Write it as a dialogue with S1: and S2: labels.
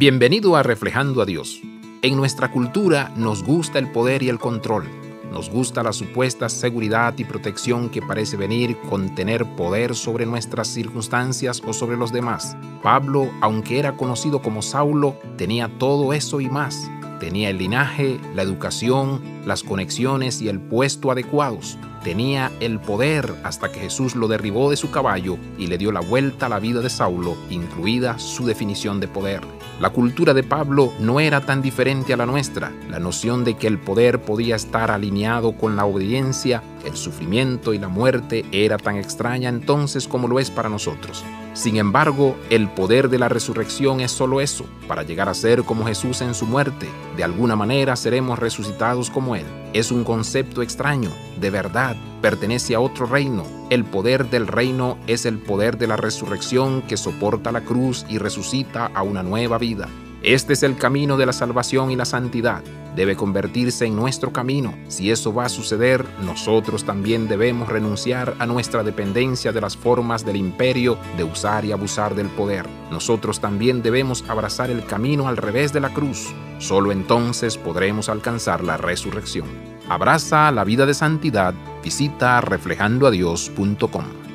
S1: Bienvenido a Reflejando a Dios. En nuestra cultura nos gusta el poder y el control. Nos gusta la supuesta seguridad y protección que parece venir con tener poder sobre nuestras circunstancias o sobre los demás. Pablo, aunque era conocido como Saulo, tenía todo eso y más. Tenía el linaje, la educación, las conexiones y el puesto adecuados. Tenía el poder hasta que Jesús lo derribó de su caballo y le dio la vuelta a la vida de Saulo, incluida su definición de poder. La cultura de Pablo no era tan diferente a la nuestra. La noción de que el poder podía estar alineado con la obediencia, el sufrimiento y la muerte era tan extraña entonces como lo es para nosotros. Sin embargo, el poder de la resurrección es solo eso, para llegar a ser como Jesús en su muerte. De alguna manera seremos resucitados como Él. Es un concepto extraño, de verdad, pertenece a otro reino. El poder del reino es el poder de la resurrección que soporta la cruz y resucita a una nueva vida. Este es el camino de la salvación y la santidad. Debe convertirse en nuestro camino. Si eso va a suceder, nosotros también debemos renunciar a nuestra dependencia de las formas del imperio de usar y abusar del poder. Nosotros también debemos abrazar el camino al revés de la cruz. Solo entonces podremos alcanzar la resurrección. Abraza la vida de santidad. Visita reflejandoadios.com.